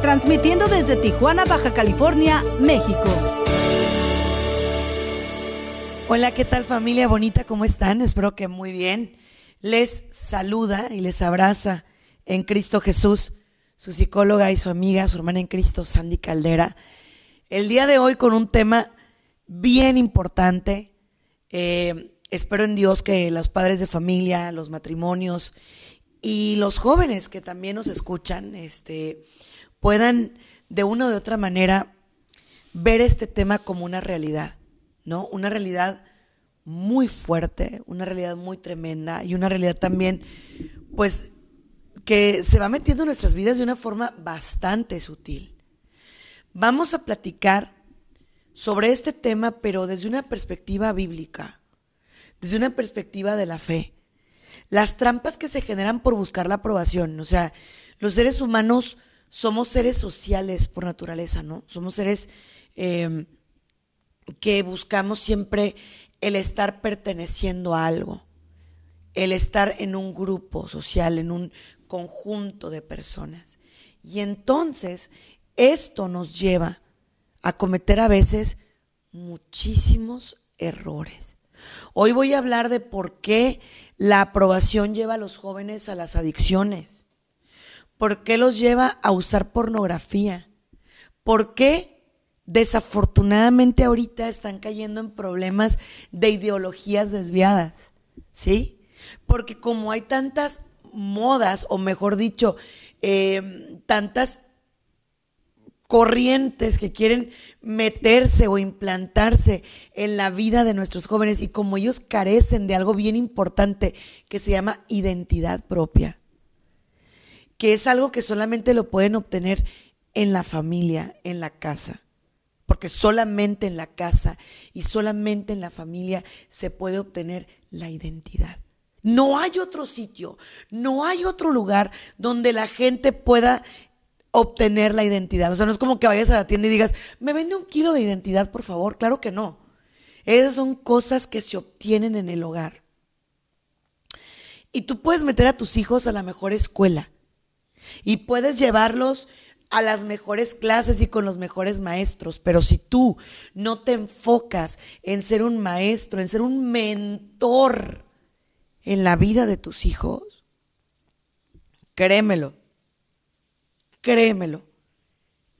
transmitiendo desde Tijuana, Baja California, México. Hola, ¿qué tal familia bonita? ¿Cómo están? Espero que muy bien. Les saluda y les abraza en Cristo Jesús su psicóloga y su amiga, su hermana en Cristo, Sandy Caldera. El día de hoy con un tema bien importante. Eh, espero en Dios que los padres de familia, los matrimonios y los jóvenes que también nos escuchan, este, puedan de una o de otra manera ver este tema como una realidad, ¿no? Una realidad muy fuerte, una realidad muy tremenda y una realidad también, pues, que se va metiendo en nuestras vidas de una forma bastante sutil. Vamos a platicar sobre este tema, pero desde una perspectiva bíblica, desde una perspectiva de la fe. Las trampas que se generan por buscar la aprobación, o sea, los seres humanos somos seres sociales por naturaleza, ¿no? Somos seres eh, que buscamos siempre el estar perteneciendo a algo, el estar en un grupo social, en un conjunto de personas. Y entonces esto nos lleva a cometer a veces muchísimos errores. Hoy voy a hablar de por qué la aprobación lleva a los jóvenes a las adicciones ¿Por qué los lleva a usar pornografía? ¿Por qué desafortunadamente ahorita están cayendo en problemas de ideologías desviadas? ¿Sí? Porque como hay tantas modas, o mejor dicho, em, tantas corrientes que quieren meterse o implantarse en la vida de nuestros jóvenes y como ellos carecen de algo bien importante que se llama identidad propia que es algo que solamente lo pueden obtener en la familia, en la casa. Porque solamente en la casa y solamente en la familia se puede obtener la identidad. No hay otro sitio, no hay otro lugar donde la gente pueda obtener la identidad. O sea, no es como que vayas a la tienda y digas, me vende un kilo de identidad, por favor. Claro que no. Esas son cosas que se obtienen en el hogar. Y tú puedes meter a tus hijos a la mejor escuela y puedes llevarlos a las mejores clases y con los mejores maestros, pero si tú no te enfocas en ser un maestro, en ser un mentor en la vida de tus hijos, créemelo, créemelo,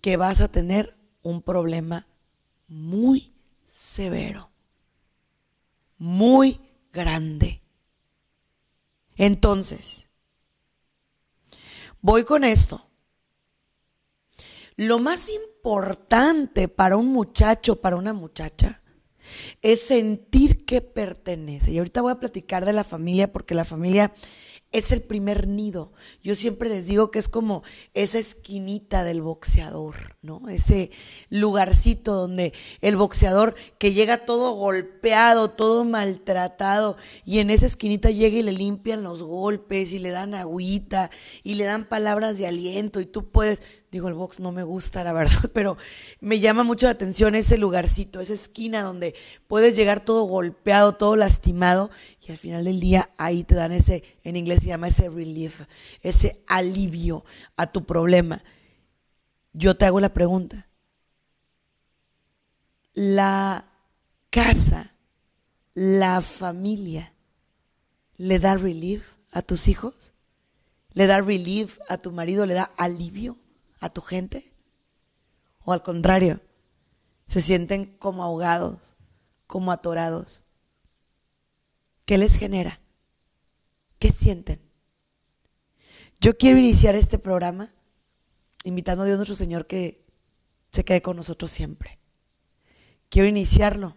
que vas a tener un problema muy severo, muy grande. Entonces, Voy con esto. Lo más importante para un muchacho, para una muchacha, es sentir que pertenece. Y ahorita voy a platicar de la familia porque la familia es el primer nido. Yo siempre les digo que es como esa esquinita del boxeador, ¿no? Ese lugarcito donde el boxeador que llega todo golpeado, todo maltratado, y en esa esquinita llega y le limpian los golpes y le dan agüita y le dan palabras de aliento y tú puedes Digo, el box no me gusta, la verdad, pero me llama mucho la atención ese lugarcito, esa esquina donde puedes llegar todo golpeado, todo lastimado, y al final del día ahí te dan ese, en inglés se llama ese relief, ese alivio a tu problema. Yo te hago la pregunta. La casa, la familia, ¿le da relief a tus hijos? ¿Le da relief a tu marido? ¿Le da alivio? A tu gente? ¿O al contrario, se sienten como ahogados, como atorados? ¿Qué les genera? ¿Qué sienten? Yo quiero iniciar este programa invitando a Dios nuestro Señor que se quede con nosotros siempre. Quiero iniciarlo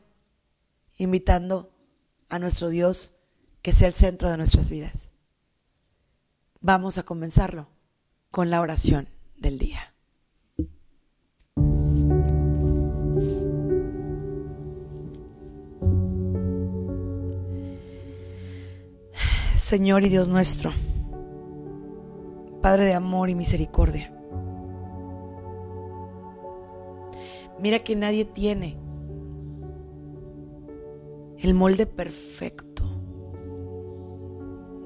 invitando a nuestro Dios que sea el centro de nuestras vidas. Vamos a comenzarlo con la oración del día. Señor y Dios nuestro, Padre de amor y misericordia. Mira que nadie tiene el molde perfecto,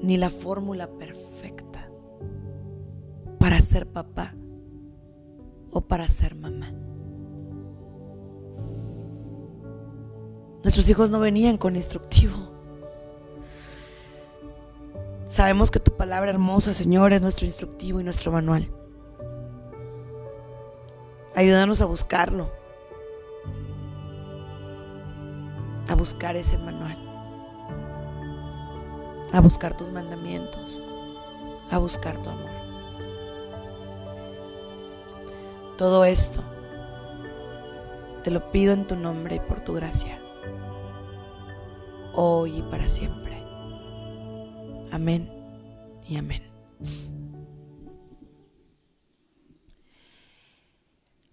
ni la fórmula perfecta para ser papá o para ser mamá. Nuestros hijos no venían con instructivo. Sabemos que tu palabra hermosa, Señor, es nuestro instructivo y nuestro manual. Ayúdanos a buscarlo. A buscar ese manual. A buscar tus mandamientos. A buscar tu amor. Todo esto te lo pido en tu nombre y por tu gracia hoy y para siempre. Amén y amén.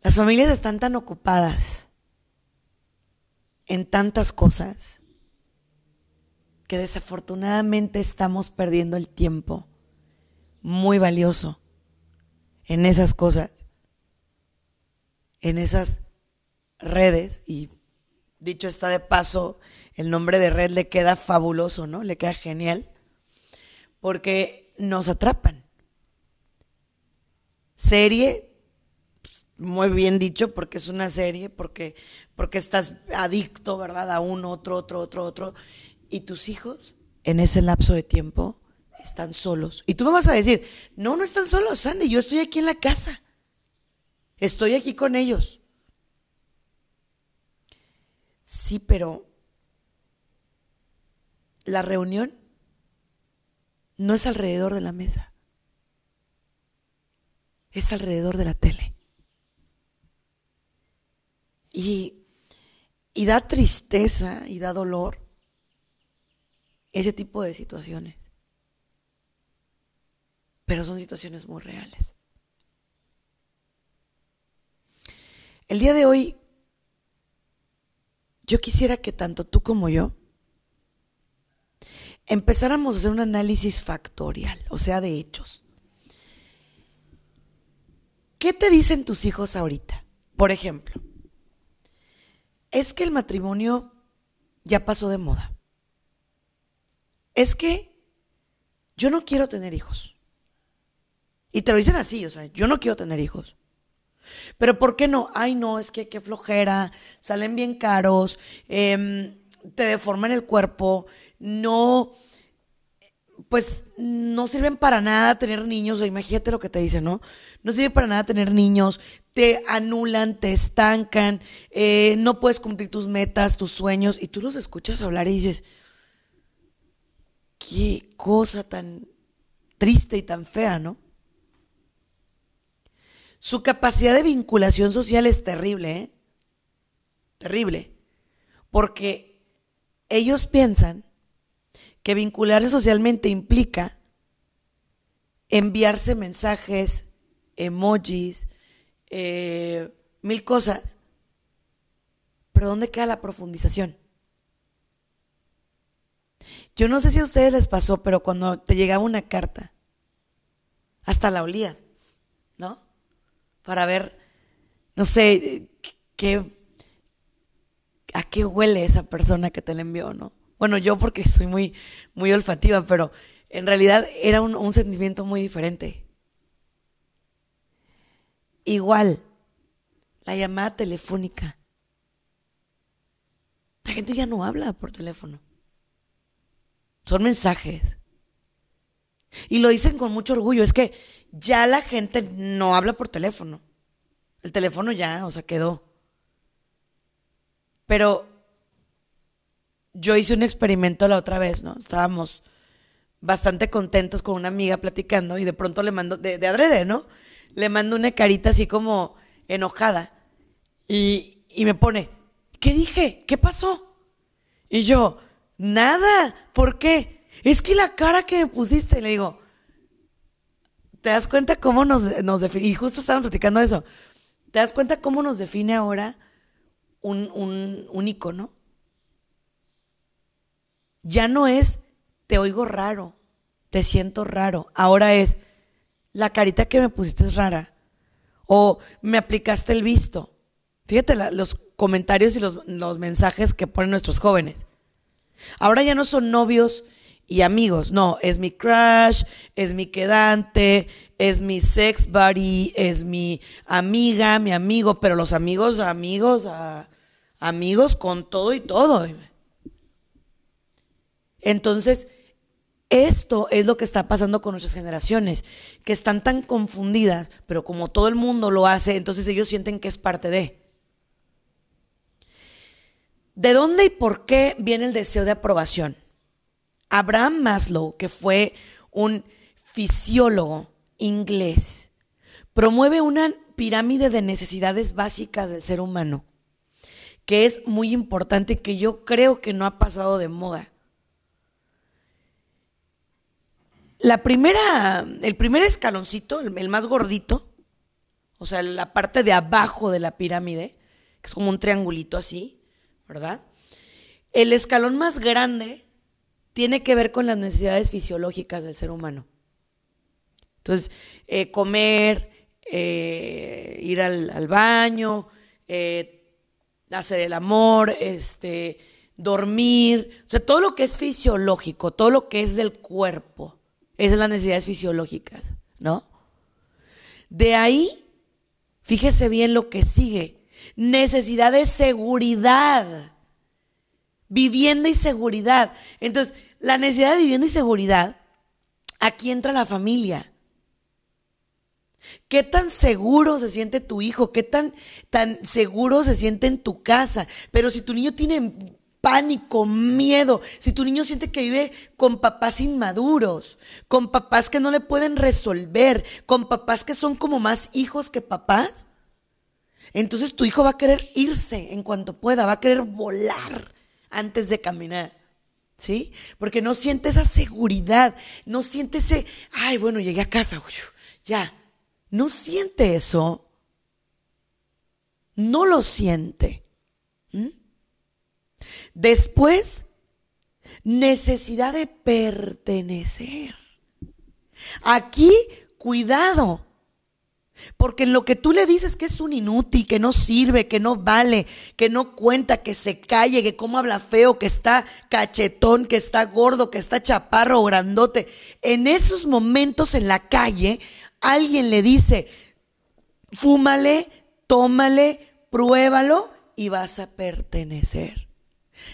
Las familias están tan ocupadas en tantas cosas que desafortunadamente estamos perdiendo el tiempo muy valioso en esas cosas, en esas redes y dicho está de paso, el nombre de red le queda fabuloso, ¿no? Le queda genial, porque nos atrapan. Serie, muy bien dicho, porque es una serie, porque, porque estás adicto, ¿verdad? A uno, otro, otro, otro, otro. Y tus hijos, en ese lapso de tiempo, están solos. Y tú me vas a decir, no, no están solos, Sandy, yo estoy aquí en la casa. Estoy aquí con ellos. Sí, pero la reunión no es alrededor de la mesa, es alrededor de la tele. Y, y da tristeza y da dolor ese tipo de situaciones. Pero son situaciones muy reales. El día de hoy, yo quisiera que tanto tú como yo empezáramos a hacer un análisis factorial, o sea, de hechos. ¿Qué te dicen tus hijos ahorita? Por ejemplo, es que el matrimonio ya pasó de moda. Es que yo no quiero tener hijos. Y te lo dicen así, o sea, yo no quiero tener hijos. Pero ¿por qué no? Ay, no, es que qué flojera, salen bien caros, eh, te deforman el cuerpo, no, pues no sirven para nada tener niños, imagínate lo que te dicen, ¿no? No sirve para nada tener niños, te anulan, te estancan, eh, no puedes cumplir tus metas, tus sueños, y tú los escuchas hablar y dices, qué cosa tan triste y tan fea, ¿no? Su capacidad de vinculación social es terrible, ¿eh? Terrible. Porque ellos piensan que vincularse socialmente implica enviarse mensajes, emojis, eh, mil cosas. Pero ¿dónde queda la profundización? Yo no sé si a ustedes les pasó, pero cuando te llegaba una carta, hasta la olías, ¿no? Para ver, no sé, qué, a qué huele esa persona que te la envió, ¿no? Bueno, yo porque soy muy, muy olfativa, pero en realidad era un, un sentimiento muy diferente. Igual, la llamada telefónica. La gente ya no habla por teléfono. Son mensajes. Y lo dicen con mucho orgullo. Es que ya la gente no habla por teléfono. El teléfono ya, o sea, quedó. Pero yo hice un experimento la otra vez, ¿no? Estábamos bastante contentos con una amiga platicando y de pronto le mando, de, adrede, ¿no? Le mando una carita así como enojada y, y me pone, ¿qué dije? ¿Qué pasó? Y yo, nada, ¿por qué? Es que la cara que me pusiste, le digo, ¿te das cuenta cómo nos, define? Y justo estábamos platicando eso. ¿Te das cuenta cómo nos define ahora un, un, un icono? ya no es te oigo raro, te siento raro. Ahora es, la carita que me pusiste es rara. O me aplicaste el visto. Fíjate los comentarios y los, los mensajes que ponen nuestros jóvenes. Ahora ya no son novios y amigos, no, es mi crush, es mi quedante, es mi sex buddy, es mi amiga, mi amigo, pero los amigos, amigos, amigos con todo y todo. Entonces, esto es lo que está pasando con nuestras generaciones, que están tan confundidas, pero como todo el mundo lo hace, entonces ellos sienten que es parte de. ¿De dónde y por qué viene el deseo de aprobación? Abraham Maslow, que fue un fisiólogo inglés, promueve una pirámide de necesidades básicas del ser humano, que es muy importante que yo creo que no ha pasado de moda. La primera, el primer escaloncito, el, más gordito, o sea, la parte de abajo de la pirámide, que es como un triangulito así, ¿verdad? El escalón más grande tiene que ver con las necesidades fisiológicas del ser humano. Entonces, eh, comer, eh, ir al, baño, eh, hacer el amor, este, dormir, o sea, todo lo que es fisiológico, todo lo que es del cuerpo, esas son las necesidades fisiológicas, ¿no? De ahí, fíjese bien lo que sigue, necesidad de seguridad, vivienda y seguridad. Entonces, la necesidad de vivienda y seguridad, aquí entra la familia. ¿Qué tan seguro se siente tu hijo? ¿Qué tan, tan seguro se siente en tu casa? Pero si tu niño tiene pánico, miedo, si tu niño siente que vive con papás inmaduros, con papás que no le pueden resolver, con papás que son como más hijos que papás, entonces tu hijo va a querer irse en cuanto pueda, va a querer volar antes de caminar. ¿Sí? Porque no siente esa seguridad, no siente ese, ay, bueno, llegué a casa, ya, no siente eso. No lo siente. Después, necesidad de pertenecer. Aquí, cuidado. Porque en lo que tú le dices que es un inútil, que no sirve, que no vale, que no cuenta, que se calle, que cómo habla feo, que está cachetón, que está gordo, que está chaparro o grandote, en esos momentos en la calle alguien le dice, fúmale, tómale, pruébalo y vas a pertenecer.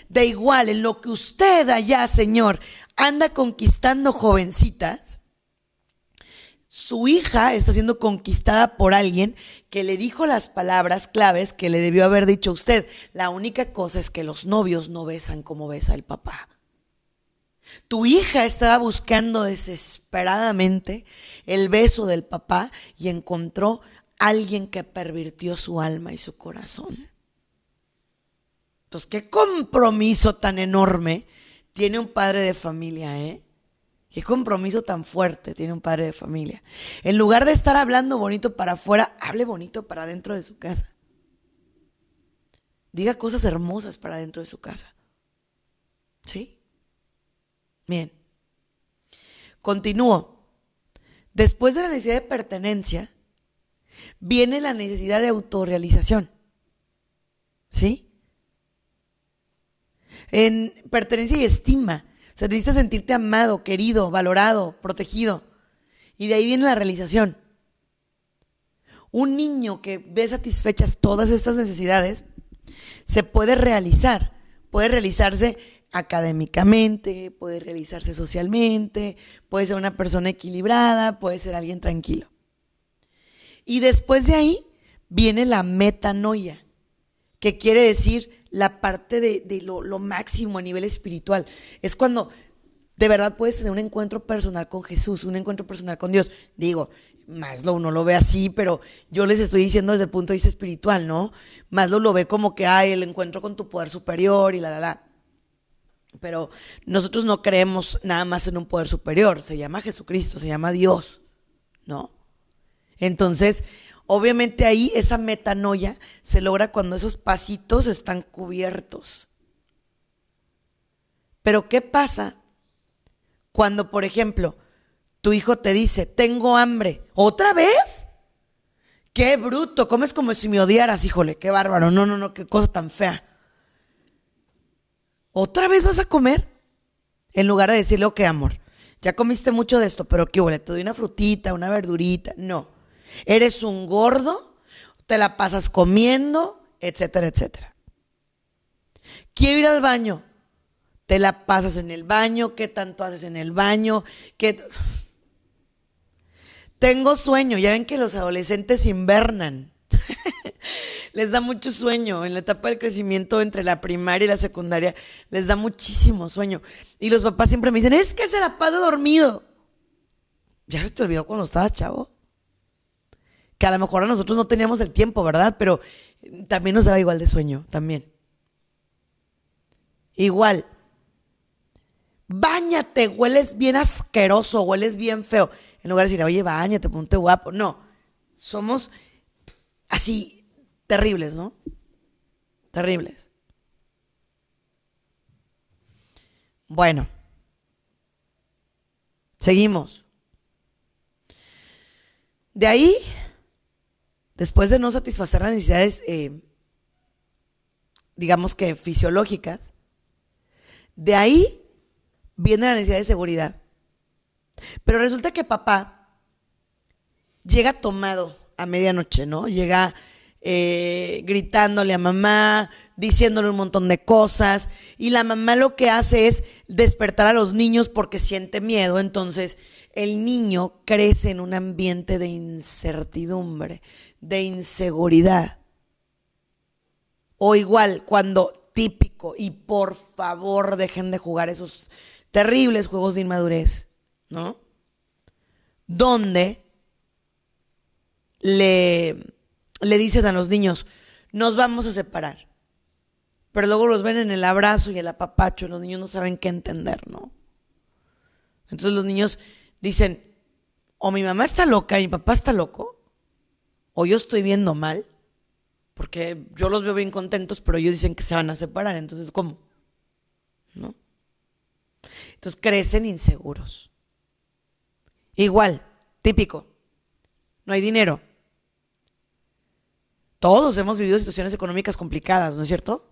De igual, en lo que usted allá, Señor, anda conquistando jovencitas, su hija está siendo conquistada por alguien que le dijo las palabras claves que le debió haber dicho a usted. La única cosa es que los novios no besan como besa el papá. Tu hija estaba buscando desesperadamente el beso del papá y encontró alguien que pervirtió su alma y su corazón. Entonces, qué compromiso tan enorme tiene un padre de familia, ¿eh? Qué compromiso tan fuerte tiene un padre de familia. En lugar de estar hablando bonito para afuera, hable bonito para dentro de su casa. Diga cosas hermosas para dentro de su casa. ¿Sí? Bien. Continúo. Después de la necesidad de pertenencia, viene la necesidad de autorrealización. ¿Sí? En pertenencia y estima sea, necesitas sentirte amado, querido, valorado, protegido. Y de ahí viene la realización. Un niño que ve satisfechas todas estas necesidades se puede realizar. Puede realizarse académicamente, puede realizarse socialmente, puede ser una persona equilibrada, puede ser alguien tranquilo. Y después de ahí viene la metanoia, que quiere decir la parte de, lo, máximo a nivel espiritual. Es cuando de verdad puedes tener un encuentro personal con Jesús, un encuentro personal con Dios. Digo, Maslow no lo ve así, pero yo les estoy diciendo desde el punto de vista espiritual, ¿no? Maslow lo ve como que hay el encuentro con tu poder superior y la, la, la. Pero nosotros no creemos nada más en un poder superior, se llama Jesucristo, se llama Dios, ¿no? Entonces, Obviamente ahí esa metanoia se logra cuando esos pasitos están cubiertos. Pero ¿qué pasa cuando, por ejemplo, tu hijo te dice, tengo hambre, ¿otra vez? Qué bruto, comes como si me odiaras, híjole, qué bárbaro, no, no, no, qué cosa tan fea. ¿Otra vez vas a comer? En lugar de decirle, ok, amor, ya comiste mucho de esto, pero qué huele, te doy una frutita, una verdurita. No, eres un gordo, te la pasas comiendo, etcétera, etcétera. Quiero ir al baño, te la pasas en el baño, qué tanto haces en el baño, qué... Tengo sueño, ya ven que los adolescentes invernan. les da mucho sueño en la etapa del crecimiento entre la primaria y la secundaria, les da muchísimo sueño. Y los papás siempre me dicen, es que se la pasa dormido. Ya se te olvidó cuando estabas chavo. Que a lo mejor a nosotros no teníamos el tiempo, ¿verdad? Pero también nos daba igual de sueño, también. Igual. Báñate, hueles bien asqueroso, hueles bien feo en lugar de decir, oye, bañate, ponte guapo. No, somos así terribles, ¿no? Terribles. Bueno, seguimos. De ahí, después de no satisfacer las necesidades, eh, digamos que fisiológicas, de ahí viene la necesidad de seguridad. Pero resulta que papá llega tomado a medianoche, ¿no? Llega eh, gritándole a mamá, diciéndole un montón de cosas, y la mamá lo que hace es despertar a los niños porque siente miedo, entonces el niño crece en un ambiente de incertidumbre, de inseguridad. O igual, cuando típico, y por favor dejen de jugar esos terribles juegos de inmadurez ¿no? Donde le, le dicen a los niños, nos vamos a separar. Pero luego los ven en el abrazo y el apapacho, y los niños no saben qué entender, ¿no? Entonces los niños dicen, o mi mamá está loca y mi papá está loco, o yo estoy viendo mal, porque yo los veo bien contentos, pero ellos dicen que se van a separar, entonces ¿cómo? ¿No? Entonces crecen inseguros. Igual, típico. No hay dinero. Todos hemos vivido situaciones económicas complicadas, ¿no es cierto?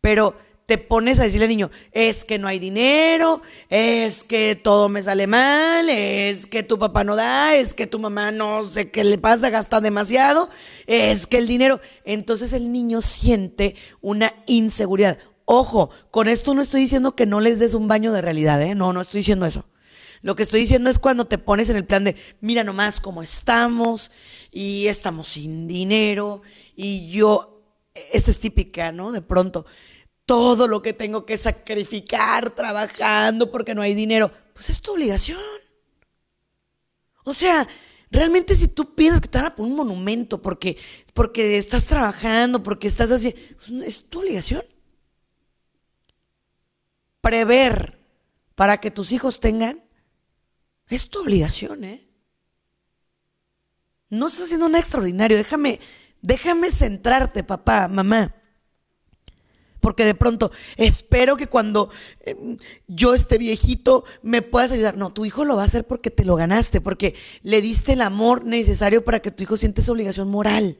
Pero te pones a decirle al niño, es que no hay dinero, es que todo me sale mal, es que tu papá no da, es que tu mamá no sé qué le pasa, gasta demasiado, es que el dinero. Entonces el niño siente una inseguridad. Ojo, con esto no estoy diciendo que no les des un baño de realidad, ¿eh? No, no estoy diciendo eso. Lo que estoy diciendo es cuando te pones en el plan de, mira nomás cómo estamos y estamos sin dinero y yo, esta es típica, ¿no? De pronto, todo lo que tengo que sacrificar trabajando porque no hay dinero, pues es tu obligación. O sea, realmente si tú piensas que te van a poner un monumento porque, porque estás trabajando, porque estás así, pues es tu obligación. Prever para que tus hijos tengan es tu obligación, ¿eh? No estás haciendo nada extraordinario. Déjame, déjame centrarte, papá, mamá. Porque de pronto espero que cuando em, yo esté viejito me puedas ayudar. No, tu hijo lo va a hacer porque te lo ganaste, porque le diste el amor necesario para que tu hijo siente esa obligación moral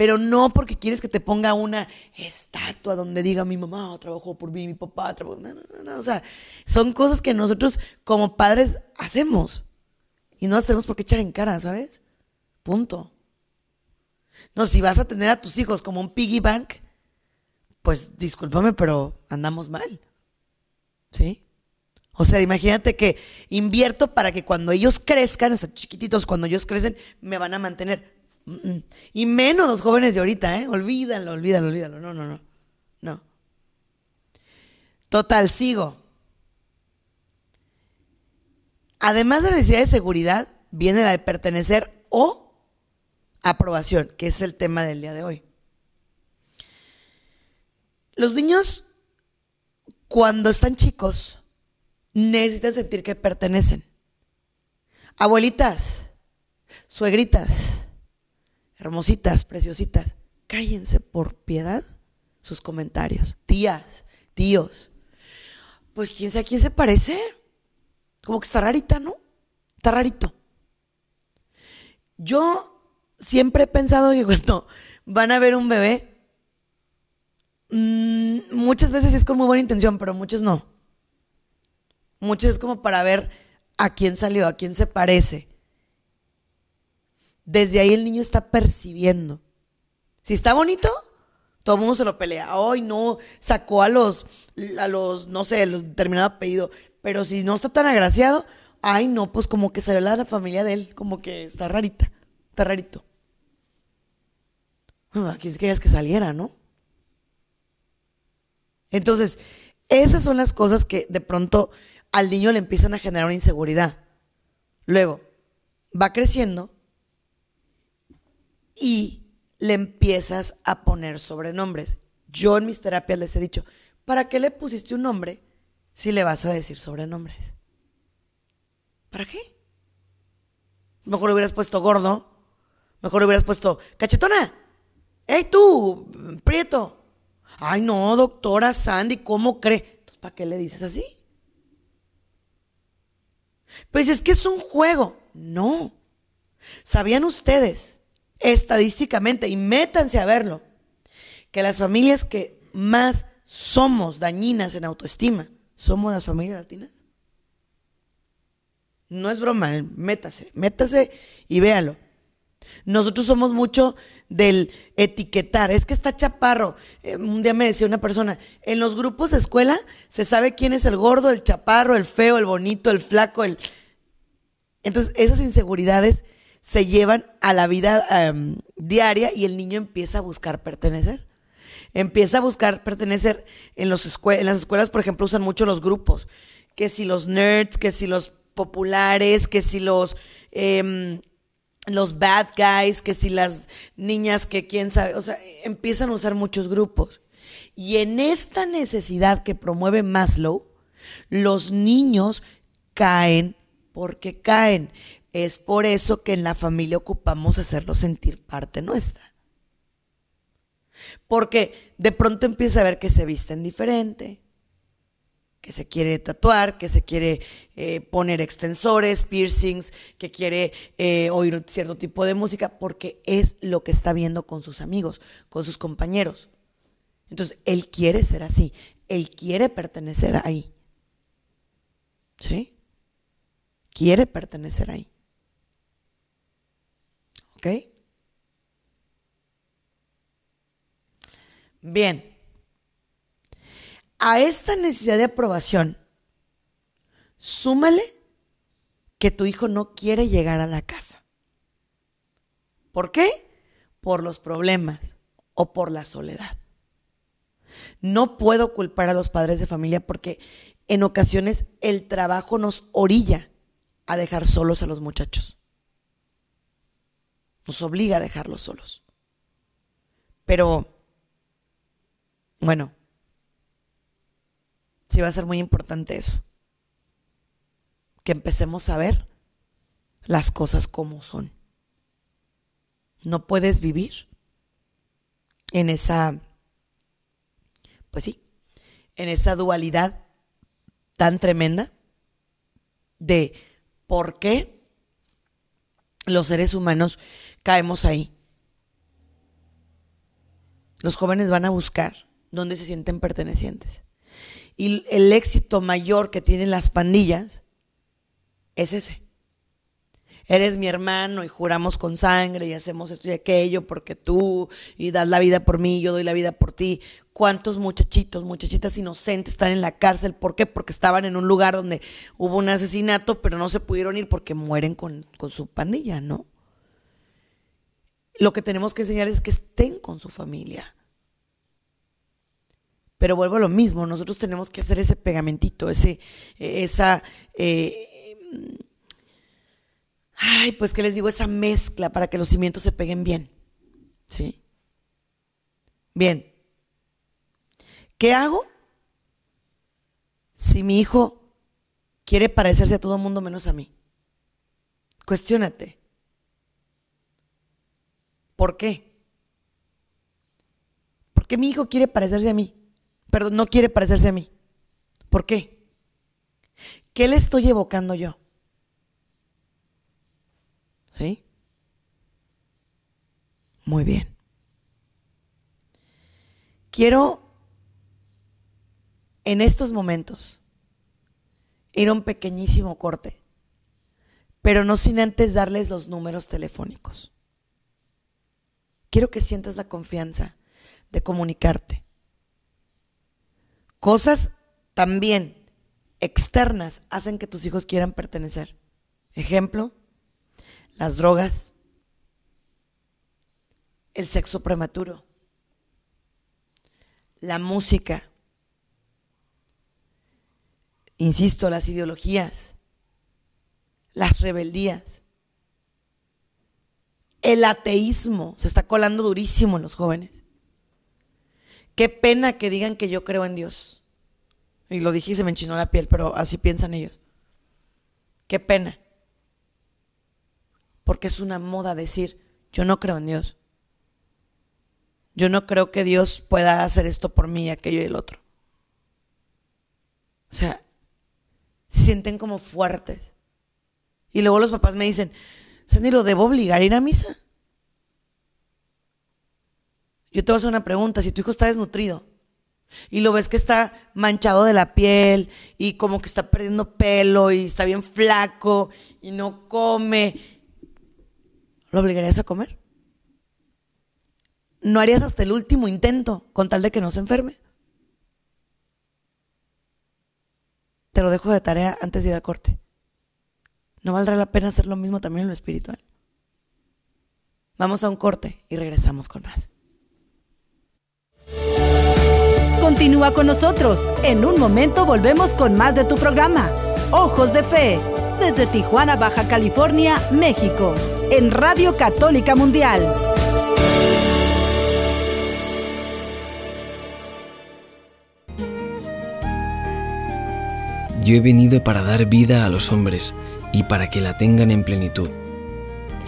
pero no porque quieres que te ponga una estatua donde diga mi mamá trabajó por mí, mi papá trabajó. No, no, no, O sea, son cosas que nosotros como padres hacemos y no las tenemos por qué echar en cara, ¿sabes? Punto. No, si vas a tener a tus hijos como un piggy bank, pues discúlpame, pero andamos mal. ¿Sí? O sea, imagínate que invierto para que cuando ellos crezcan, hasta chiquititos, cuando ellos crecen, me van a mantener. Y menos los jóvenes de ahorita, ¿eh? Olvídalo, olvídalo, olvídalo. No, no, no. No. Total, sigo. Además de la necesidad de seguridad, viene la de pertenecer o aprobación, que es el tema del día de hoy. Los niños, cuando están chicos, necesitan sentir que pertenecen. Abuelitas, suegritas, hermositas, preciositas, cállense por piedad sus comentarios. Tías, tíos, pues quién sabe a quién se parece. Como que está rarita, ¿no? Está rarito. Yo siempre he pensado que cuando van a ver un bebé, mmm, muchas veces es con muy buena intención, pero muchos no. Muchos es como para ver a quién salió, a quién se parece. Desde ahí el niño está percibiendo. Si está bonito, todo el mundo se lo pelea. Ay, no, sacó a los, a los, no sé, los determinado apellido. Pero si no está tan agraciado, ay, no, pues como que salió la familia de él, como que está rarita, está rarito. Bueno, aquí querías que saliera, ¿no? Entonces, esas son las cosas que de pronto al niño le empiezan a generar una inseguridad. Luego, va creciendo y le empiezas a poner sobrenombres. Yo en mis terapias les he dicho, ¿para qué le pusiste un nombre si le vas a decir sobrenombres? ¿Para qué? Mejor le hubieras puesto gordo, mejor le hubieras puesto cachetona. ¡Ey tú, Prieto! Ay, no, doctora Sandy, ¿cómo cree? Entonces, ¿para qué le dices así? Pues es que es un juego. No. ¿Sabían ustedes, estadísticamente, y métanse a verlo, que las familias que más somos dañinas en autoestima somos las familias latinas? No es broma, métase, métase y véalo. Nosotros somos mucho del etiquetar. Es que está chaparro. Eh, un día me decía una persona, en los grupos de escuela se sabe quién es el gordo, el chaparro, el feo, el bonito, el flaco, el... Entonces esas inseguridades se llevan a la vida em, diaria y el niño empieza a buscar pertenecer. Empieza a buscar pertenecer en, los en las escuelas, por ejemplo, usan mucho los grupos. Que si los nerds, que si los populares, que si los... Em, los bad guys, que si las niñas que quién sabe, o sea, empiezan a usar muchos grupos. Y en esta necesidad que promueve Maslow, los niños caen porque caen. Es por eso que en la familia ocupamos hacerlo sentir parte nuestra. Porque de pronto empieza a ver que se visten diferente, que se quiere tatuar, que se quiere eh, poner extensores, piercings, que quiere eh, oír cierto tipo de música, porque es lo que está viendo con sus amigos, con sus compañeros. Entonces, él quiere ser así, él quiere pertenecer ahí. ¿Sí? Quiere pertenecer ahí. ¿Ok? Bien a esta necesidad de aprobación, súmale que tu hijo no quiere llegar a la casa. ¿Por qué? Por los problemas o por la soledad. No puedo culpar a los padres de familia porque en ocasiones el trabajo nos orilla a dejar solos a los muchachos. Nos obliga a dejarlos solos. Pero, bueno, sí va a ser muy importante eso. Que empecemos a ver las cosas como son. No puedes vivir en esa, pues sí, en esa dualidad tan tremenda de por qué los seres humanos caemos ahí. Los jóvenes van a buscar dónde se sienten pertenecientes. Y el éxito mayor que tienen las pandillas es ese. Eres mi hermano y juramos con sangre y hacemos esto y aquello porque tú y das la vida por mí, yo doy la vida por ti. ¿Cuántos muchachitos, muchachitas inocentes están en la cárcel? ¿Por qué? Porque estaban en un lugar donde hubo un asesinato, pero no se pudieron ir porque mueren con, con su pandilla, ¿no? Lo que tenemos que enseñar es que estén con su familia pero vuelvo a lo mismo, nosotros tenemos que hacer ese pegamentito, ese, esa, eh, ay, pues que les digo, esa mezcla para que los cimientos se peguen bien. ¿Sí? Bien. ¿Qué hago si mi hijo quiere parecerse a todo el mundo menos a mí? Cuestiónate. ¿Por qué? ¿Por qué mi hijo quiere parecerse a mí? Perdón, no quiere parecerse a mí. ¿Por qué? ¿Qué le estoy evocando yo? ¿Sí? Muy bien. Quiero en estos momentos ir a un pequeñísimo corte, pero no sin antes darles los números telefónicos. Quiero que sientas la confianza de comunicarte. Cosas también externas hacen que tus hijos quieran pertenecer. Ejemplo, las drogas, el sexo prematuro, la música, insisto, las ideologías, las rebeldías, el ateísmo se está colando durísimo en los jóvenes. Qué pena que digan que yo creo en Dios. Y lo dije y se me enchinó la piel, pero así piensan ellos. Qué pena. Porque es una moda decir, yo no creo en Dios. Yo no creo que Dios pueda hacer esto por mí, aquello y el otro. O sea, se sienten como fuertes. Y luego los papás me dicen, Sandy, ¿lo debo obligar a ir a misa? Yo te voy a hacer una pregunta, si tu hijo está desnutrido y lo ves que está manchado de la piel y como que está perdiendo pelo y está bien flaco y no come, ¿lo obligarías a comer? ¿No harías hasta el último intento con tal de que no se enferme? Te lo dejo de tarea antes de ir al corte. ¿No valdrá la pena hacer lo mismo también en lo espiritual? Vamos a un corte y regresamos con más. Continúa con nosotros. En un momento volvemos con más de tu programa. Ojos de Fe. Desde Tijuana, Baja California, México. En Radio Católica Mundial. Yo he venido para dar vida a los hombres y para que la tengan en plenitud.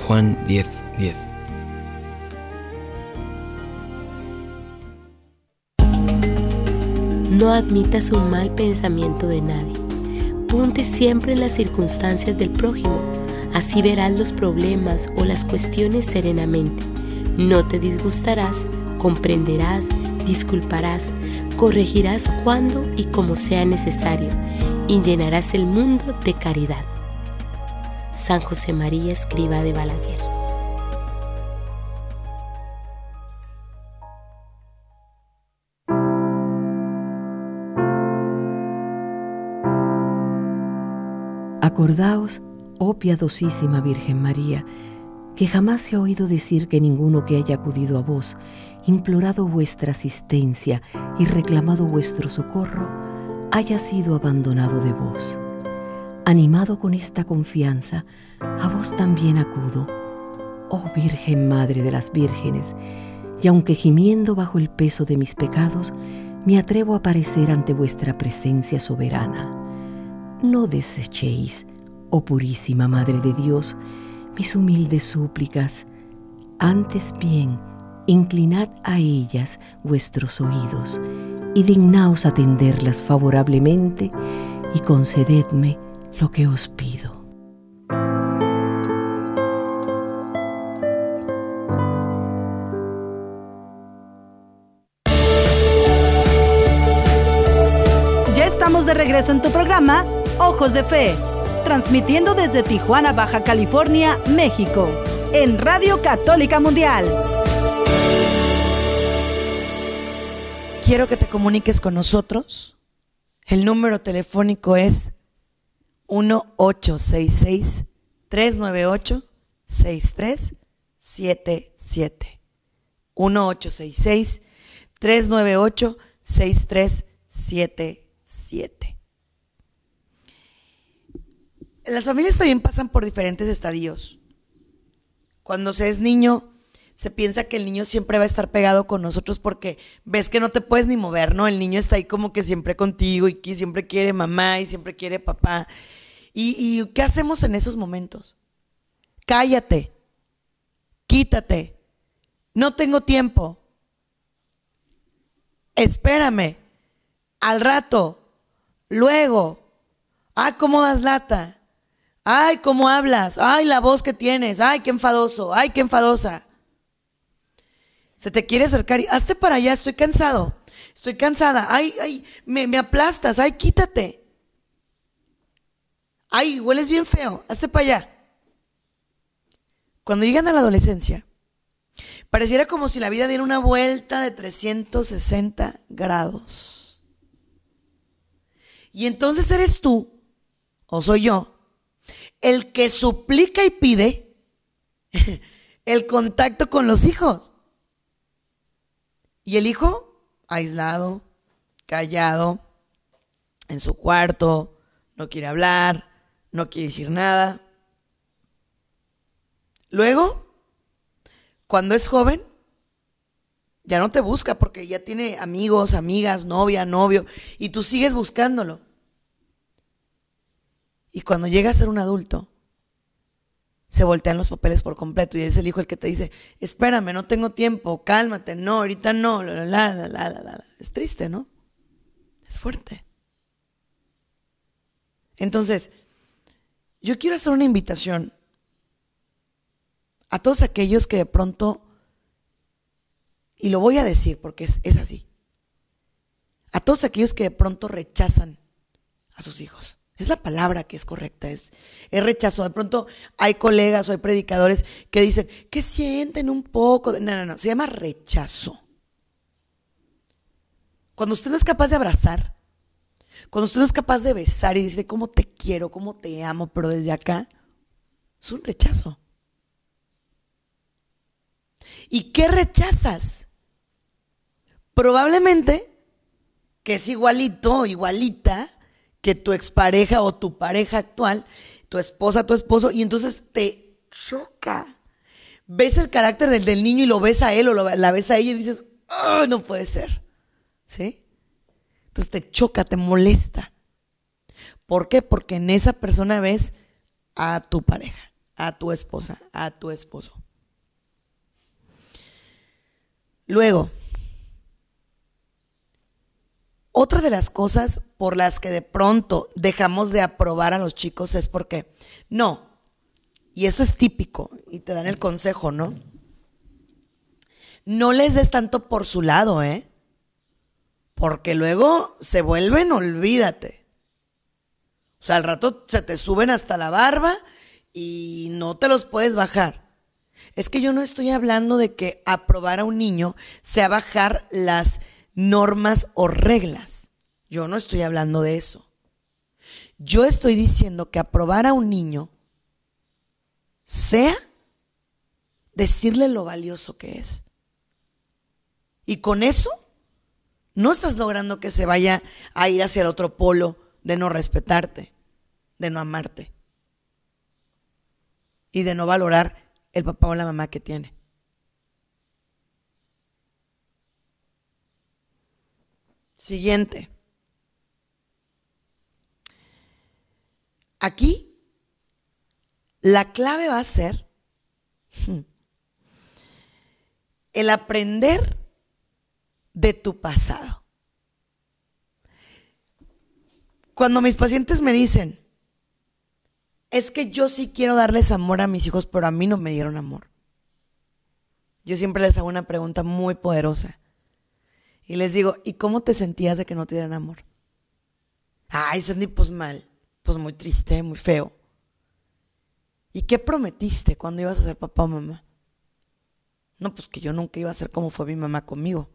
Juan 10:10 10. No admitas un mal pensamiento de nadie. Ponte siempre en las circunstancias del prójimo. Así verás los problemas o las cuestiones serenamente. No te disgustarás, comprenderás, disculparás, corregirás cuando y como sea necesario y llenarás el mundo de caridad. San José María Escriba de Balaguer. Acordaos, oh piadosísima Virgen María, que jamás se ha oído decir que ninguno que haya acudido a vos, implorado vuestra asistencia y reclamado vuestro socorro, haya sido abandonado de vos. Animado con esta confianza, a vos también acudo, oh Virgen Madre de las Vírgenes, y aunque gimiendo bajo el peso de mis pecados, me atrevo a aparecer ante vuestra presencia soberana. No desechéis, oh purísima Madre de Dios, mis humildes súplicas, antes bien, inclinad a ellas vuestros oídos y dignaos atenderlas favorablemente y concededme lo que os pido. Ya estamos de regreso en tu programa Ojos de Fe, transmitiendo desde Tijuana, Baja California, México, en Radio Católica Mundial. quiero que te comuniques con nosotros. El número telefónico es 1866-398-6377. 1866-398-6377. Las familias también pasan por diferentes estadios. Cuando se es niño, se piensa que el niño siempre va a estar pegado con nosotros porque ves que no te puedes ni mover, ¿no? El niño está ahí como que siempre contigo y siempre quiere mamá y siempre quiere papá. ¿Y, y qué hacemos en esos momentos? Cállate, quítate, no tengo tiempo, espérame, al rato, luego, das lata. Ay, cómo hablas. Ay, la voz que tienes. Ay, qué enfadoso. Ay, qué enfadosa. Se te quiere acercar y hazte para allá, estoy cansado. Estoy cansada. Ay, ay, me, me aplastas. Ay, quítate. Ay, hueles bien feo. Hazte para allá. Cuando llegan a la adolescencia, pareciera como si la vida diera una vuelta de 360 grados. Y entonces eres tú, o soy yo, el que suplica y pide el contacto con los hijos. Y el hijo, aislado, callado, en su cuarto, no quiere hablar, no quiere decir nada. Luego, cuando es joven, ya no te busca porque ya tiene amigos, amigas, novia, novio, y tú sigues buscándolo. Y cuando llega a ser un adulto, se voltean los papeles por completo y es el hijo el que te dice, espérame, no tengo tiempo, cálmate, no, ahorita no, la, la, la, la, la. Es triste, ¿no? Es fuerte. Entonces, yo quiero hacer una invitación a todos aquellos que de pronto, y lo voy a decir porque es, es así, a todos aquellos que de pronto rechazan a sus hijos. Es la palabra que es correcta, es, rechazo. De pronto hay colegas o hay predicadores que dicen que sienten un poco. No, no, no, se llama rechazo. Cuando usted no es capaz de abrazar, cuando usted no es capaz de besar y decir cómo te quiero, cómo te amo, pero desde acá, es un rechazo. ¿Y qué rechazas? Probablemente que es igualito, igualita que tu expareja o tu pareja actual, tu esposa, tu esposo, y entonces te choca. Ves el carácter del, del niño y lo ves a él o la ves a ella y dices, oh, no puede ser. ¿Sí? Entonces te choca, te molesta. ¿Por qué? Porque en esa persona ves a tu pareja, a tu esposa, a tu esposo. Luego, otra de las cosas por las que de pronto dejamos de aprobar a los chicos es porque, no, y eso es típico, y te dan el consejo, ¿no? No les des tanto por su lado, ¿eh? Porque luego se vuelven, olvídate. O sea, al rato se te suben hasta la barba y no te los puedes bajar. Es que yo no estoy hablando de que aprobar a un niño sea bajar las normas o reglas. Yo no estoy hablando de eso. Yo estoy diciendo que aprobar a un niño sea decirle lo valioso que es. Y con eso no estás logrando que se vaya a ir hacia el otro polo de no respetarte, de no amarte y de no valorar el papá o la mamá que tiene. Siguiente. Aquí la clave va a ser el aprender de tu pasado. Cuando mis pacientes me dicen, es que yo sí quiero darles amor a mis hijos, pero a mí no me dieron amor. Yo siempre les hago una pregunta muy poderosa. Y les digo, ¿y cómo te sentías de que no te amor? Ay, Sandy, pues mal, pues muy triste, muy feo. ¿Y qué prometiste cuando ibas a ser papá o mamá? No, pues que yo nunca iba a ser como fue mi mamá conmigo.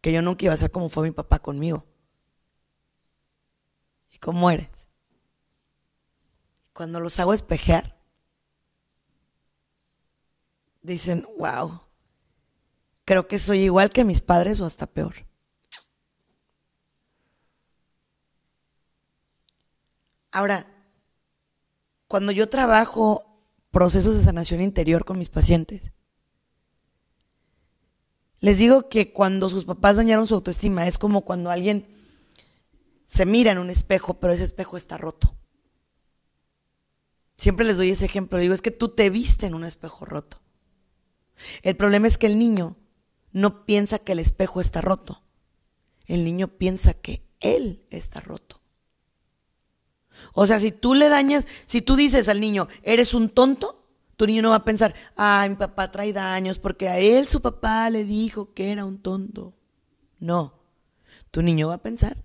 Que yo nunca iba a ser como fue mi papá conmigo. ¿Y cómo eres? cuando los hago espejear, dicen, wow, creo que soy igual que mis padres o hasta peor. Ahora, cuando yo trabajo procesos de sanación interior con mis pacientes, les digo que cuando sus papás dañaron su autoestima es como cuando alguien se mira en un espejo, pero ese espejo está roto. Siempre les doy ese ejemplo. Digo, es que tú te viste en un espejo roto. El problema es que el niño no piensa que el espejo está roto. El niño piensa que él está roto. O sea, si tú le dañas, si tú dices al niño, eres un tonto, tu niño no va a pensar, ay, mi papá trae daños porque a él su papá le dijo que era un tonto. No, tu niño va a pensar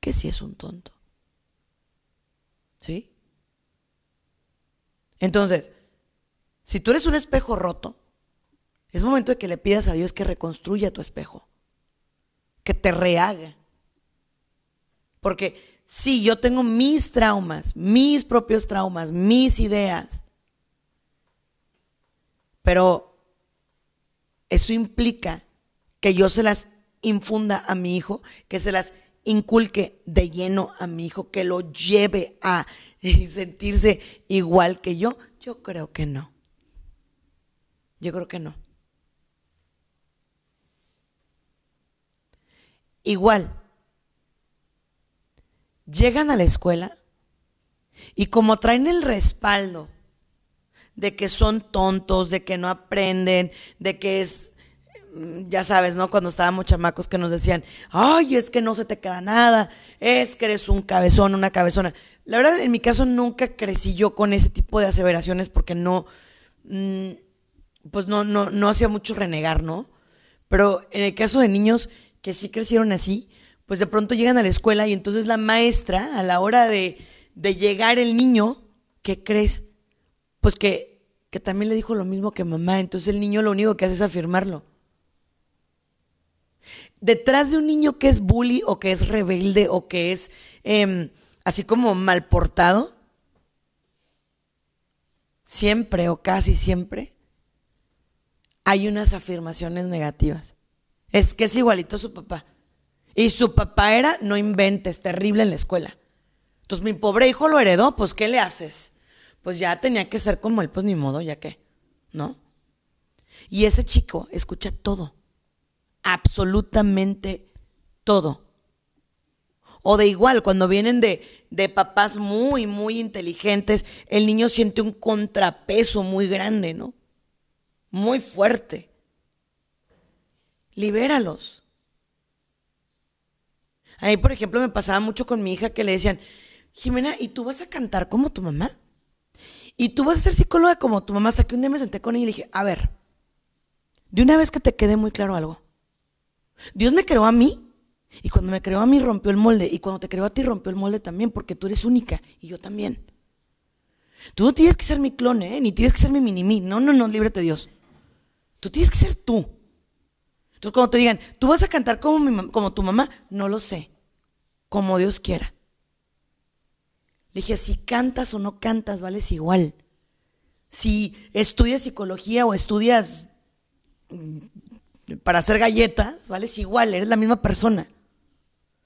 que sí es un tonto. ¿Sí? Entonces, si tú eres un espejo roto, es momento de que le pidas a Dios que reconstruya tu espejo, que te rehaga. Porque sí, yo tengo mis traumas, mis propios traumas, mis ideas, pero eso implica que yo se las infunda a mi hijo, que se las inculque de lleno a mi hijo, que lo lleve a sentirse igual que yo. Yo creo que no. Yo creo que no. Igual, llegan a la escuela y como traen el respaldo de que son tontos, de que no aprenden, de que es, mm, ya sabes, ¿no? Cuando estábamos chamacos que nos decían, ay, es que no se te queda nada, es que eres un cabezón, una cabezona. La verdad, en mi caso nunca crecí yo con ese tipo de aseveraciones porque no, mm, pues no, no, no hacía mucho renegar, ¿no? Pero en el caso de niños que sí crecieron así, pues de pronto llegan a la escuela y entonces la maestra, a la hora de, de llegar el niño, ¿qué crees? Pues que, que también le dijo lo mismo que mamá, entonces el niño lo único que hace es afirmarlo. Detrás de un niño que es bully o que es rebelde o que es em, así como mal portado, siempre o casi siempre hay unas afirmaciones negativas. Es que es igualito a su papá. Y su papá era, no inventes, terrible en la escuela. Entonces mi pobre hijo lo heredó, pues ¿qué le haces? Pues ya tenía que ser como él, pues ni modo, ya que, ¿no? Y ese chico escucha todo, absolutamente todo. O de igual, cuando vienen de, de papás muy, muy inteligentes, el niño siente un contrapeso muy grande, ¿no? Muy fuerte. Libéralos. A mí, por ejemplo, me pasaba mucho con mi hija que le decían, Jimena, ¿y tú vas a cantar como tu mamá? ¿Y tú vas a ser psicóloga como tu mamá? Hasta que un día me senté con ella y le dije, a ver, de una vez que te quede muy claro algo. Dios me creó a mí y cuando me creó a mí rompió el molde y cuando te creó a ti rompió el molde también porque tú eres única y yo también. Tú no tienes que ser mi clon, ¿eh? ni tienes que ser mi mini mí. No, no, no, líbrate Dios. Tú tienes que ser tú. Entonces, cuando te digan, tú vas a cantar como, como tu mamá, no lo sé. Como Dios quiera. Le dije, si cantas o no cantas, vales igual. Si estudias psicología o estudias mm, para hacer galletas, vales igual, eres la misma persona.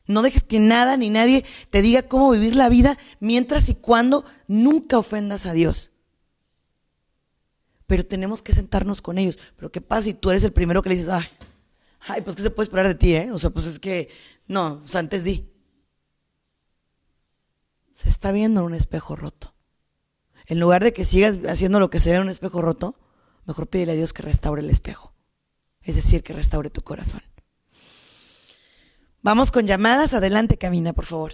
No dejes que nada ni nadie te diga cómo vivir la vida mientras y cuando nunca ofendas a Dios. Pero tenemos que sentarnos con ellos. Pero ¿qué pasa si tú eres el primero que le dices, ay, ay, pues ¿qué se puede esperar de ti, eh? O sea, pues es que, no, o sea, antes di. Se está viendo en un espejo roto. En lugar de que sigas haciendo lo que se ve en un espejo roto, mejor pídele a Dios que restaure el espejo. Es decir, que restaure tu corazón. Vamos con llamadas. Adelante, Camina, por favor.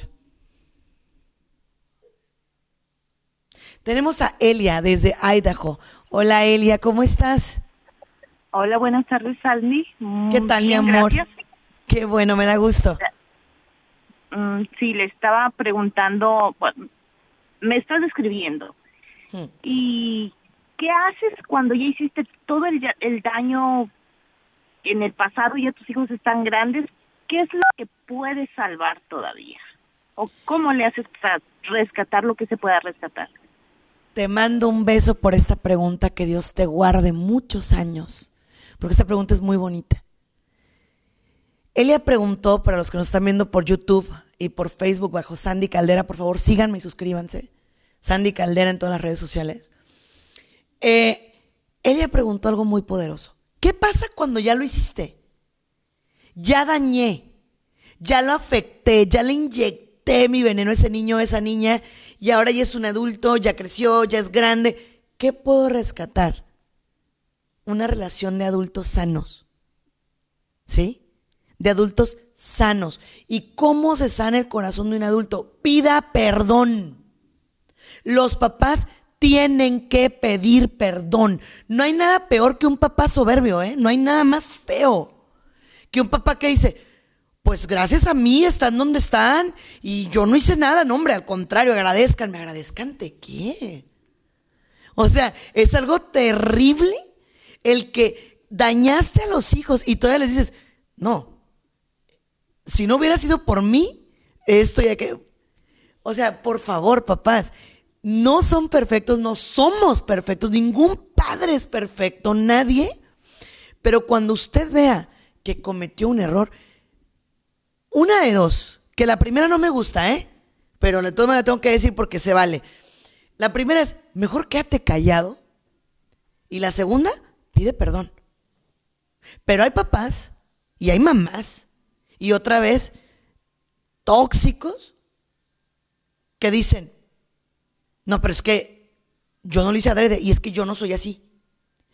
Tenemos a Elia desde Idaho. Hola, Elia, ¿cómo estás? Hola, buenas tardes, Salmi. ¿Qué tal, mi amor? Qué bueno, me da gusto. Mm, sí, le estaba preguntando, me estás describiendo. Hmm. ¿Y qué haces cuando ya hiciste todo el, el daño en el pasado y ya tus hijos están grandes? ¿Qué es lo que puedes salvar todavía? ¿O cómo le haces para rescatar lo que se pueda rescatar? Te mando un beso por esta pregunta, que Dios te guarde muchos años porque esta pregunta es muy bonita. Elia preguntó, para los que nos están viendo por YouTube y por Facebook bajo Sandy Caldera, por favor síganme y suscríbanse. Sandy Caldera en todas las redes sociales. Eh, Elia preguntó algo muy poderoso. ¿Qué pasa cuando ya lo hiciste? Ya dañé, ya lo afecté, ya le inyecté mi veneno a ese niño, a esa niña, y ahora ya es un adulto, ya creció, ya es grande. ¿Qué puedo rescatar? Una relación de adultos sanos. ¿Sí? De adultos sanos. ¿Y cómo se sana el corazón de un adulto? Pida perdón. Los papás tienen que pedir perdón. No hay nada peor que un papá soberbio, ¿eh? No hay nada más feo que un papá que dice, pues gracias a mí están donde están y yo no hice nada, no hombre, al contrario, agradezcan, me agradezcan de qué. O sea, es algo terrible el que dañaste a los hijos y todavía les dices, no, si no hubiera sido por mí, esto ya que... O sea, por favor, papás, no son perfectos, no somos perfectos, ningún padre es perfecto, nadie. Pero cuando usted vea que cometió un error, una de dos, que la primera no me gusta, ¿eh? Pero de todas maneras tengo que decir porque se vale. La primera es, mejor quédate callado. Y la segunda, pide perdón. Pero hay papás y hay mamás y otra vez tóxicos que dicen, no, pero es que yo no lo hice adrede y es que yo no soy así.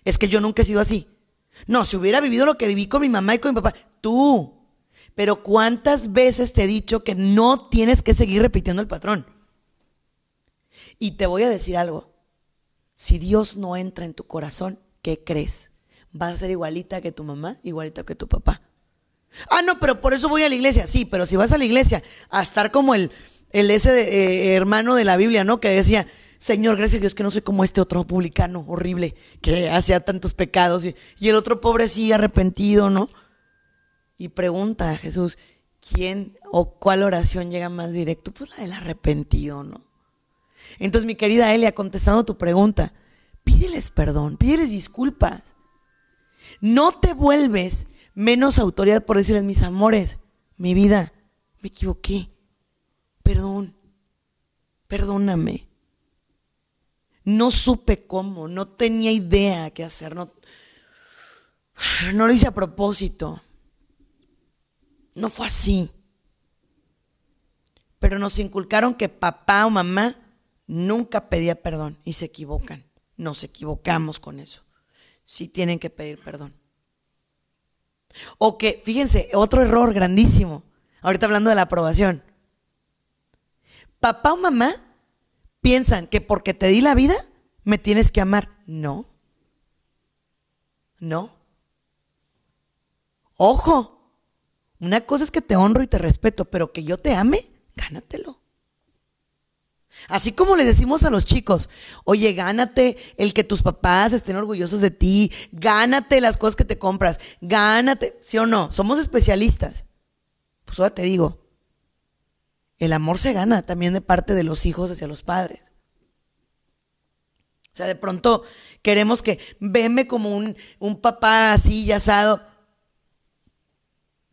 Es que yo nunca he sido así. No, si hubiera vivido lo que viví con mi mamá y con mi papá, tú. Pero ¿cuántas veces te he dicho que no tienes que seguir repitiendo el patrón? Y te voy a decir algo. Si Dios no entra en tu corazón, ¿qué crees? Vas a ser igualita que tu mamá, igualita que tu papá. Ah, no, pero por eso voy a la iglesia. Sí, pero si vas a la iglesia a estar como el, el ese eh, hermano de la Biblia, ¿no? Que decía, Señor, gracias a Dios que no soy como este otro publicano horrible que hacía tantos pecados. Y, y el otro pobre sí arrepentido, ¿no? Y pregunta a Jesús, ¿quién o cuál oración llega más directo? Pues la del arrepentido, ¿no? Entonces, mi querida Elia, contestando tu pregunta, pídeles perdón, pídeles disculpas. No te vuelves menos autoridad por decirles, mis amores, mi vida, me equivoqué. Perdón, perdóname. No supe cómo, no tenía idea qué hacer, no, lo hice a propósito. No fue así. Pero nos inculcaron que papá o mamá nunca pedía perdón y se equivocan. Nos equivocamos con eso. Sí tienen que pedir perdón. O que, fíjense, otro error grandísimo. Ahorita hablando de la aprobación. Papá o mamá piensan que porque te di la vida, me tienes que amar. No. No. Ojo. Una cosa es que te honro y te respeto, pero que yo te ame, gánatelo. Así como le decimos a los chicos, oye, gánate el que tus papás estén orgullosos de ti, gánate las cosas que te compras, gánate, ¿sí o no? Somos especialistas. Pues ahora te digo, el amor se gana también de parte de los hijos hacia los padres. O sea, de pronto queremos que veme como un, un papá así y asado,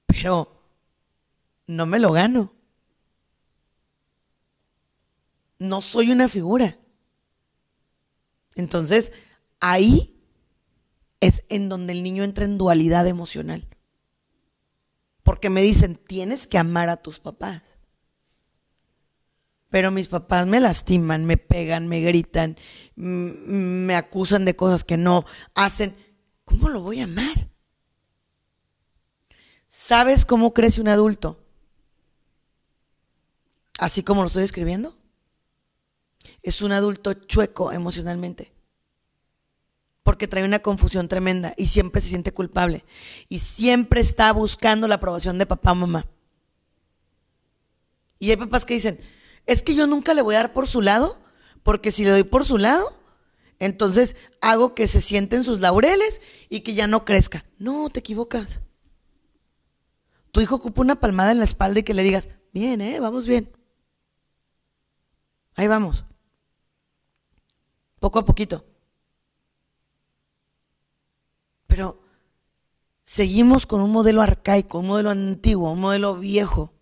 pero no me lo gano no soy una figura. Entonces, ahí es en donde el niño entra en dualidad emocional. Porque me dicen, tienes que amar a tus papás. Pero mis papás me lastiman, me pegan, me gritan, me acusan de cosas que no hacen. ¿Cómo lo voy a amar? ¿Sabes cómo crece un adulto? Así como lo estoy escribiendo es un adulto chueco emocionalmente. Porque trae una confusión tremenda y siempre se siente culpable. Y siempre está buscando la aprobación de papá o mamá. Y hay papás que dicen, es que yo nunca le voy a dar por su lado, porque si le doy por su lado, entonces hago que se siente en sus laureles y que ya no crezca. No, te equivocas. Tu hijo ocupa una palmada en la espalda y que le digas, bien, ¿eh? Vamos bien. Ahí vamos poco a poquito. Pero seguimos con un modelo arcaico, un modelo antiguo, un modelo viejo.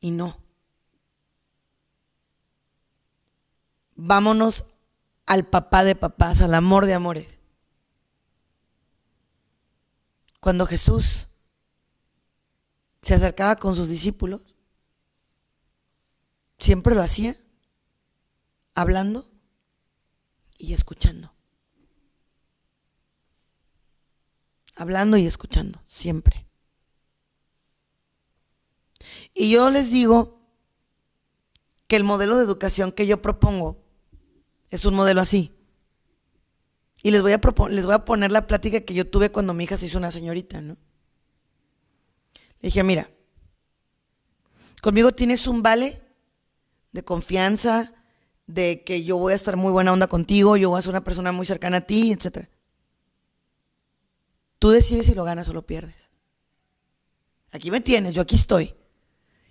Y no. Vámonos al papá de papás, al amor de amores. Cuando Jesús se acercaba con sus discípulos, siempre lo hacía hablando y escuchando. Hablando y escuchando, siempre. Y yo les digo que el modelo de educación que yo propongo es un modelo así. Y les voy a, les voy a poner la plática que yo tuve cuando mi hija se hizo una señorita, ¿no? Le dije, mira, conmigo tienes un vale de confianza, de que yo voy a estar muy buena onda contigo, yo voy a ser una persona muy cercana a ti, etc. Tú decides si lo ganas o lo pierdes. Aquí me tienes, yo aquí estoy.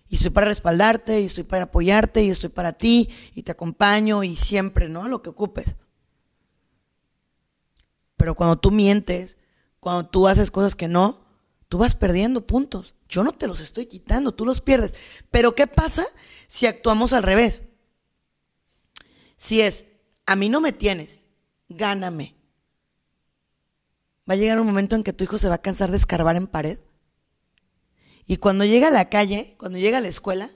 Y estoy para respaldarte, y estoy para apoyarte, y estoy para ti, y te acompaño, y siempre, ¿no? Lo que ocupes. Pero cuando tú mientes, cuando tú haces cosas que no, tú vas perdiendo puntos. Yo no te los estoy quitando, tú los pierdes. Pero ¿qué pasa si actuamos al revés? Si es, a mí no me tienes, gáname. Va a llegar un momento en que tu hijo se va a cansar de escarbar en pared y cuando llega a la calle, cuando llega a la escuela,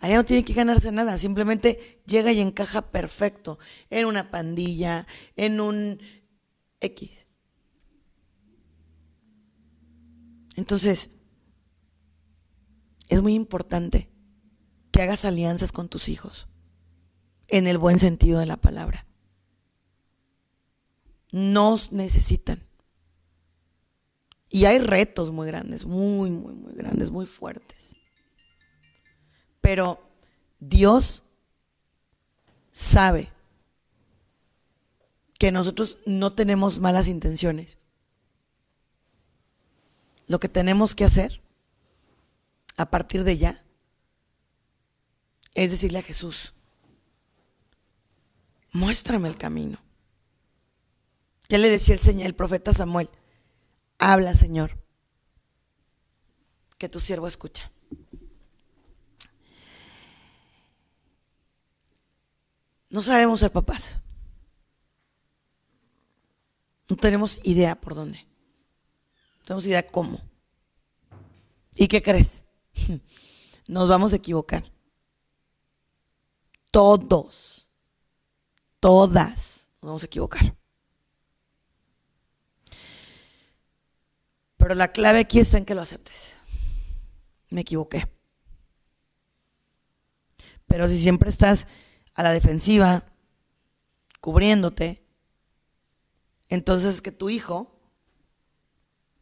allá no tiene que ganarse nada, simplemente llega y encaja perfecto en una pandilla, en un X. Entonces, es muy importante que hagas alianzas con tus hijos, en el buen sentido de la palabra. Nos necesitan. Y hay retos muy grandes, muy, muy, muy grandes, muy fuertes. Pero Dios sabe que nosotros no tenemos malas intenciones. Lo que tenemos que hacer a partir de ya es decirle a Jesús, muéstrame el camino. ¿Qué le decía el, Señor, el profeta Samuel? Habla, Señor, que tu siervo escucha. No sabemos ser papás. No tenemos idea por dónde. No tenemos idea cómo. ¿Y qué crees? Nos vamos a equivocar. Todos. Todas nos vamos a equivocar. Pero la clave aquí está en que lo aceptes. Me equivoqué. Pero si siempre estás a la defensiva, cubriéndote, entonces que tu hijo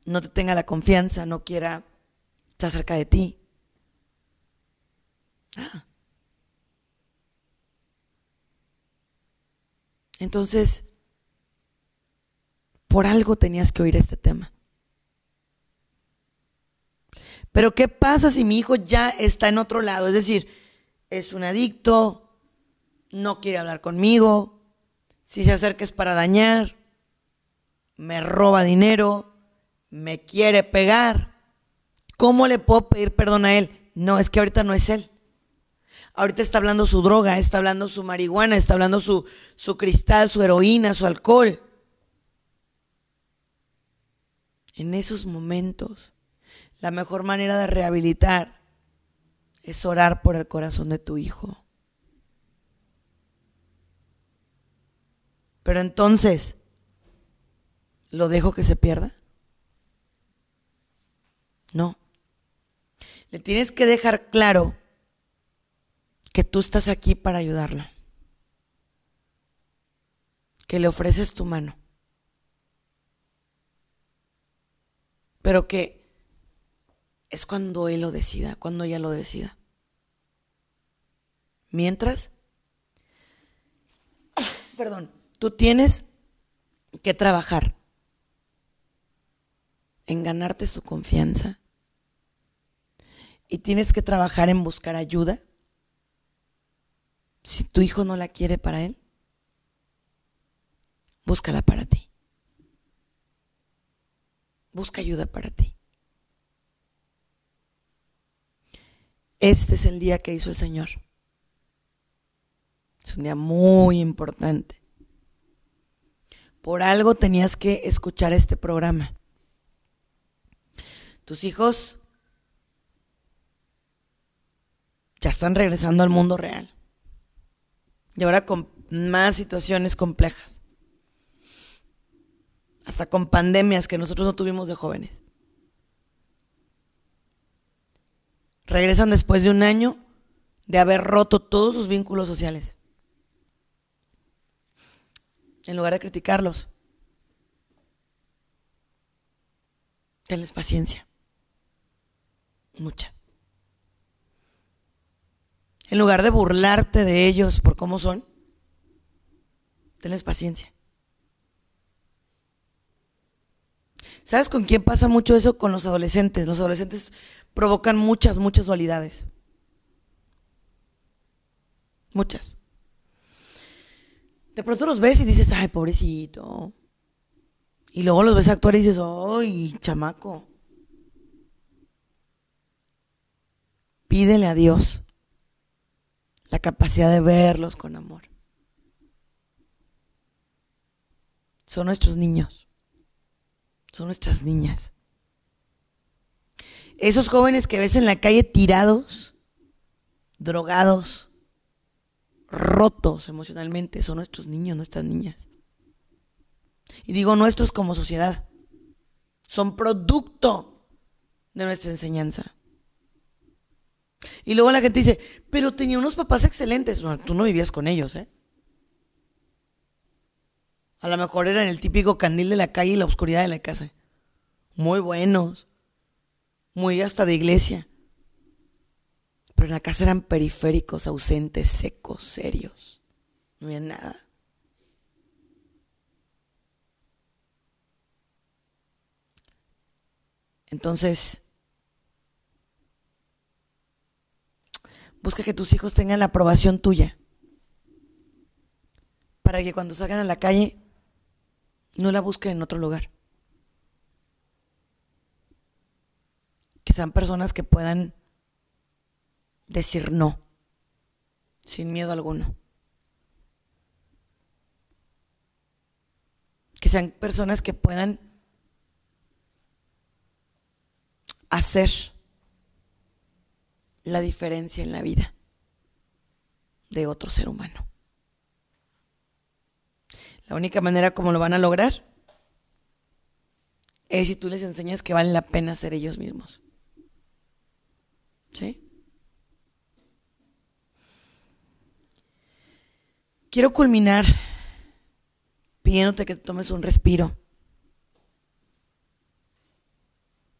no te tenga la confianza, no quiera estar cerca de ti. Ah. Entonces, por algo tenías que oír este tema. Pero ¿qué pasa si mi hijo ya está en otro lado? Es decir, es un adicto, no quiere hablar conmigo, si se acerca es para dañar, me roba dinero, me quiere pegar. ¿Cómo le puedo pedir perdón a él? No, es que ahorita no es él. Ahorita está hablando su droga, está hablando su marihuana, está hablando su, su cristal, su heroína, su alcohol. En esos momentos la mejor manera de rehabilitar es orar por el corazón de tu hijo. Pero entonces, ¿lo dejo que se pierda? No. Le tienes que dejar claro que tú estás aquí para ayudarlo. Que le ofreces tu mano. Pero que es cuando él lo decida, cuando ella lo decida. Mientras, perdón, tú tienes que trabajar en ganarte su confianza y tienes que trabajar en buscar ayuda. Si tu hijo no la quiere para él, búscala para ti. Busca ayuda para ti. Este es el día que hizo el Señor. Es un día muy importante. Por algo tenías que escuchar este programa. Tus hijos ya están regresando al mundo real. Y ahora con más situaciones complejas. Hasta con pandemias que nosotros no tuvimos de jóvenes. regresan después de un año de haber roto todos sus vínculos sociales. En lugar de criticarlos, tenles paciencia. Mucha. En lugar de burlarte de ellos por cómo son, tenles paciencia. ¿Sabes con quién pasa mucho eso? Con los adolescentes. Los adolescentes provocan muchas, muchas dualidades. Muchas. De pronto los ves y dices, ay, pobrecito. Y luego los ves actuar y dices, ay, chamaco. Pídele a Dios la capacidad de verlos con amor. Son nuestros niños son nuestras niñas. Esos jóvenes que ves en la calle tirados, drogados, rotos emocionalmente, son nuestros niños, nuestras niñas. Y digo nuestros como sociedad. Son producto de nuestra enseñanza. Y luego la gente dice, pero tenía unos papás excelentes. tú no vivías con ellos, ¿eh? A lo mejor eran el típico candil de la calle y la oscuridad de la casa. Muy buenos. Muy hasta de iglesia. Pero en la casa eran periféricos, ausentes, secos, serios. No había nada. Entonces, busca que tus hijos tengan la aprobación tuya. Para que cuando salgan a la calle no la busquen en otro lugar. Que sean personas que puedan decir no, sin miedo alguno. Que sean personas que puedan hacer la diferencia en la vida de otro ser humano. La única manera como lo van a lograr es si tú les enseñas que vale la pena ser ellos mismos. ¿Sí? Quiero culminar pidiéndote que tomes un respiro.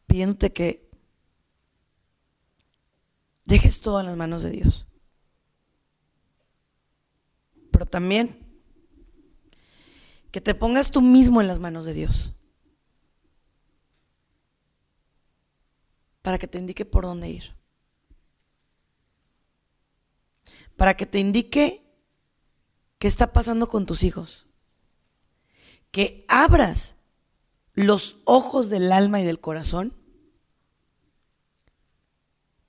Pidiéndote que dejes todo en las manos de Dios. Pero también que te pongas tú mismo en las manos de Dios. Para que te indique por dónde ir. Para que te indique qué está pasando con tus hijos. Que abras los ojos del alma y del corazón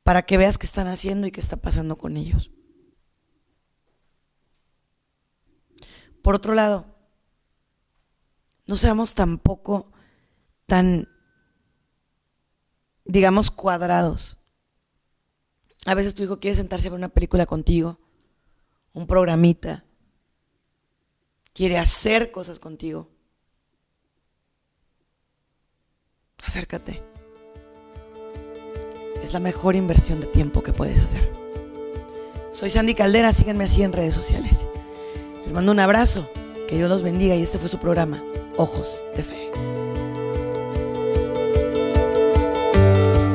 para que veas qué están haciendo y qué está pasando con ellos. Por otro lado, no seamos tampoco tan, digamos, cuadrados. A veces tu hijo quiere sentarse a ver una película contigo, un programita, quiere hacer cosas contigo. Acércate. Es la mejor inversión de tiempo que puedes hacer. Soy Sandy Caldera, síganme así en redes sociales. Les mando un abrazo, que Dios los bendiga y este fue su programa ojos de fe.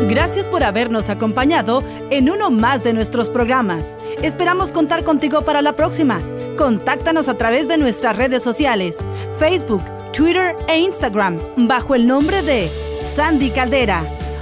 Gracias por habernos acompañado en uno más de nuestros programas. Esperamos contar contigo para la próxima. Contáctanos a través de nuestras redes sociales, Facebook, Twitter e Instagram, bajo el nombre de Sandy Caldera.